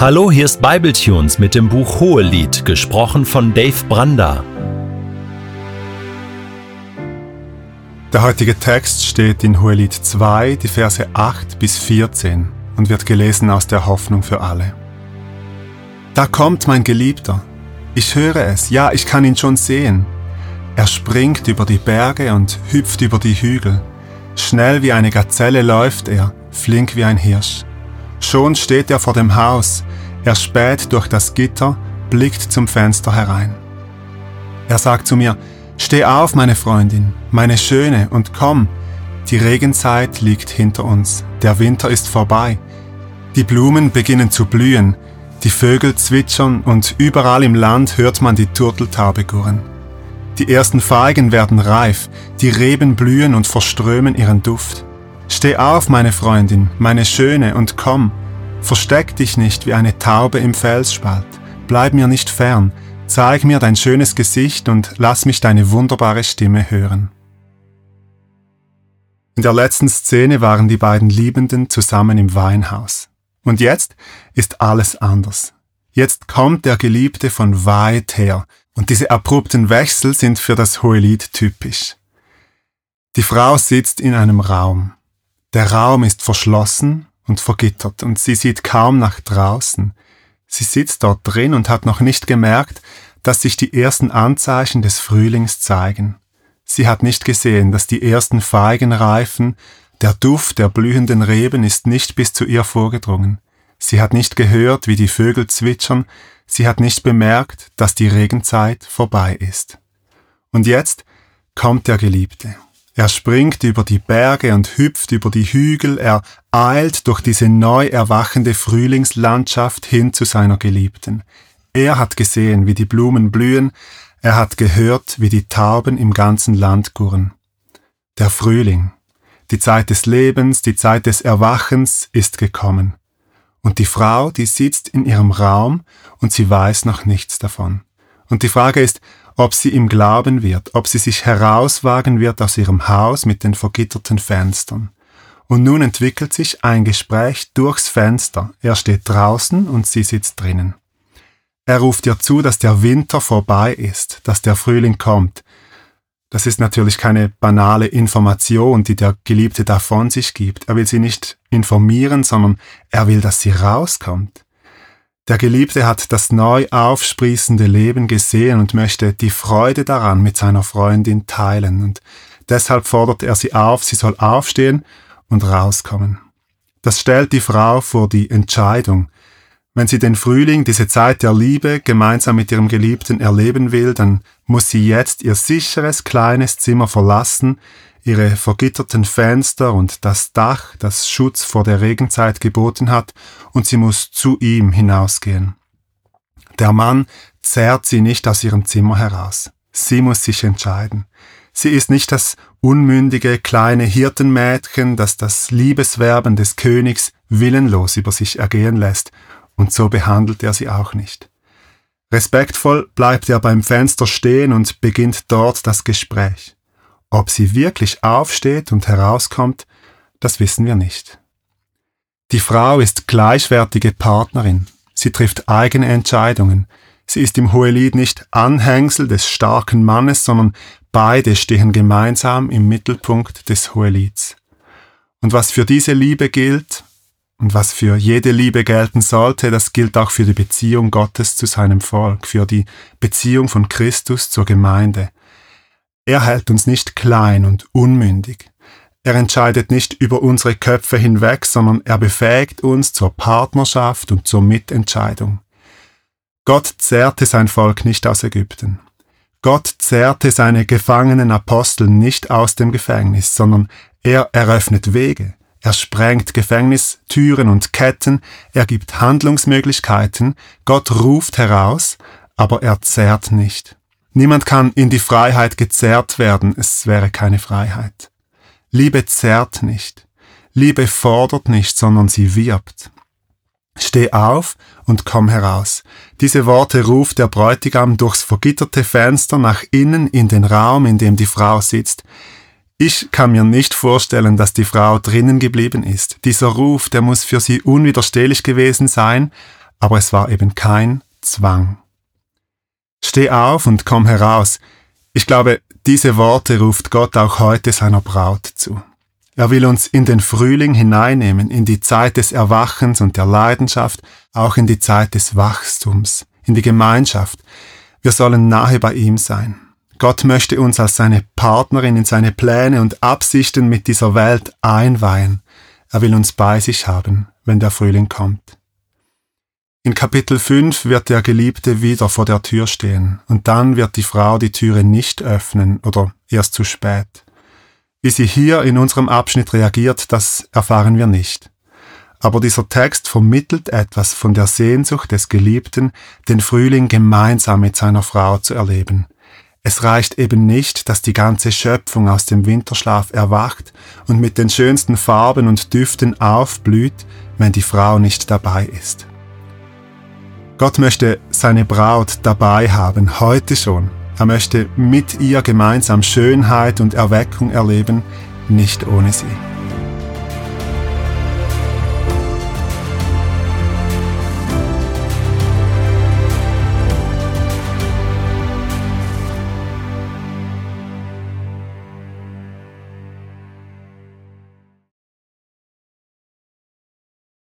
Hallo, hier ist Bibletunes mit dem Buch Hohelied, gesprochen von Dave Branda. Der heutige Text steht in Hohelied 2, die Verse 8 bis 14 und wird gelesen aus der Hoffnung für alle. Da kommt mein Geliebter. Ich höre es, ja, ich kann ihn schon sehen. Er springt über die Berge und hüpft über die Hügel. Schnell wie eine Gazelle läuft er, flink wie ein Hirsch. Schon steht er vor dem Haus, er späht durch das Gitter, blickt zum Fenster herein. Er sagt zu mir, Steh auf, meine Freundin, meine Schöne, und komm, die Regenzeit liegt hinter uns, der Winter ist vorbei, die Blumen beginnen zu blühen, die Vögel zwitschern und überall im Land hört man die Turteltaube gurren. Die ersten Feigen werden reif, die Reben blühen und verströmen ihren Duft. Steh auf, meine Freundin, meine Schöne, und komm. Versteck dich nicht wie eine Taube im Felsspalt. Bleib mir nicht fern. Zeig mir dein schönes Gesicht und lass mich deine wunderbare Stimme hören. In der letzten Szene waren die beiden Liebenden zusammen im Weinhaus. Und jetzt ist alles anders. Jetzt kommt der Geliebte von weit her, und diese abrupten Wechsel sind für das Hohelied typisch. Die Frau sitzt in einem Raum. Der Raum ist verschlossen und vergittert und sie sieht kaum nach draußen. Sie sitzt dort drin und hat noch nicht gemerkt, dass sich die ersten Anzeichen des Frühlings zeigen. Sie hat nicht gesehen, dass die ersten Feigen reifen, der Duft der blühenden Reben ist nicht bis zu ihr vorgedrungen. Sie hat nicht gehört, wie die Vögel zwitschern, sie hat nicht bemerkt, dass die Regenzeit vorbei ist. Und jetzt kommt der Geliebte. Er springt über die Berge und hüpft über die Hügel, er eilt durch diese neu erwachende Frühlingslandschaft hin zu seiner Geliebten. Er hat gesehen, wie die Blumen blühen, er hat gehört, wie die Tauben im ganzen Land gurren. Der Frühling, die Zeit des Lebens, die Zeit des Erwachens ist gekommen. Und die Frau, die sitzt in ihrem Raum und sie weiß noch nichts davon. Und die Frage ist, ob sie ihm glauben wird, ob sie sich herauswagen wird aus ihrem Haus mit den vergitterten Fenstern. Und nun entwickelt sich ein Gespräch durchs Fenster. Er steht draußen und sie sitzt drinnen. Er ruft ihr zu, dass der Winter vorbei ist, dass der Frühling kommt. Das ist natürlich keine banale Information, die der Geliebte da von sich gibt. Er will sie nicht informieren, sondern er will, dass sie rauskommt. Der Geliebte hat das neu aufsprießende Leben gesehen und möchte die Freude daran mit seiner Freundin teilen. Und deshalb fordert er sie auf, sie soll aufstehen und rauskommen. Das stellt die Frau vor die Entscheidung. Wenn sie den Frühling, diese Zeit der Liebe, gemeinsam mit ihrem Geliebten erleben will, dann muss sie jetzt ihr sicheres kleines Zimmer verlassen, ihre vergitterten Fenster und das Dach, das Schutz vor der Regenzeit geboten hat, und sie muss zu ihm hinausgehen. Der Mann zerrt sie nicht aus ihrem Zimmer heraus. Sie muss sich entscheiden. Sie ist nicht das unmündige kleine Hirtenmädchen, das das Liebeswerben des Königs willenlos über sich ergehen lässt, und so behandelt er sie auch nicht. Respektvoll bleibt er beim Fenster stehen und beginnt dort das Gespräch. Ob sie wirklich aufsteht und herauskommt, das wissen wir nicht. Die Frau ist gleichwertige Partnerin. Sie trifft eigene Entscheidungen. Sie ist im Hohelied nicht Anhängsel des starken Mannes, sondern beide stehen gemeinsam im Mittelpunkt des Hohelieds. Und was für diese Liebe gilt und was für jede Liebe gelten sollte, das gilt auch für die Beziehung Gottes zu seinem Volk, für die Beziehung von Christus zur Gemeinde. Er hält uns nicht klein und unmündig. Er entscheidet nicht über unsere Köpfe hinweg, sondern er befähigt uns zur Partnerschaft und zur Mitentscheidung. Gott zehrte sein Volk nicht aus Ägypten. Gott zehrte seine gefangenen Apostel nicht aus dem Gefängnis, sondern er eröffnet Wege. Er sprengt Gefängnistüren und Ketten, er gibt Handlungsmöglichkeiten, Gott ruft heraus, aber er zehrt nicht. Niemand kann in die Freiheit gezerrt werden, es wäre keine Freiheit. Liebe zerrt nicht. Liebe fordert nicht, sondern sie wirbt. Steh auf und komm heraus. Diese Worte ruft der Bräutigam durchs vergitterte Fenster nach innen in den Raum, in dem die Frau sitzt. Ich kann mir nicht vorstellen, dass die Frau drinnen geblieben ist. Dieser Ruf, der muss für sie unwiderstehlich gewesen sein, aber es war eben kein Zwang. Steh auf und komm heraus. Ich glaube, diese Worte ruft Gott auch heute seiner Braut zu. Er will uns in den Frühling hineinnehmen, in die Zeit des Erwachens und der Leidenschaft, auch in die Zeit des Wachstums, in die Gemeinschaft. Wir sollen nahe bei ihm sein. Gott möchte uns als seine Partnerin in seine Pläne und Absichten mit dieser Welt einweihen. Er will uns bei sich haben, wenn der Frühling kommt. In Kapitel 5 wird der Geliebte wieder vor der Tür stehen und dann wird die Frau die Türe nicht öffnen oder erst zu spät. Wie sie hier in unserem Abschnitt reagiert, das erfahren wir nicht. Aber dieser Text vermittelt etwas von der Sehnsucht des Geliebten, den Frühling gemeinsam mit seiner Frau zu erleben. Es reicht eben nicht, dass die ganze Schöpfung aus dem Winterschlaf erwacht und mit den schönsten Farben und Düften aufblüht, wenn die Frau nicht dabei ist. Gott möchte seine Braut dabei haben, heute schon. Er möchte mit ihr gemeinsam Schönheit und Erweckung erleben, nicht ohne sie.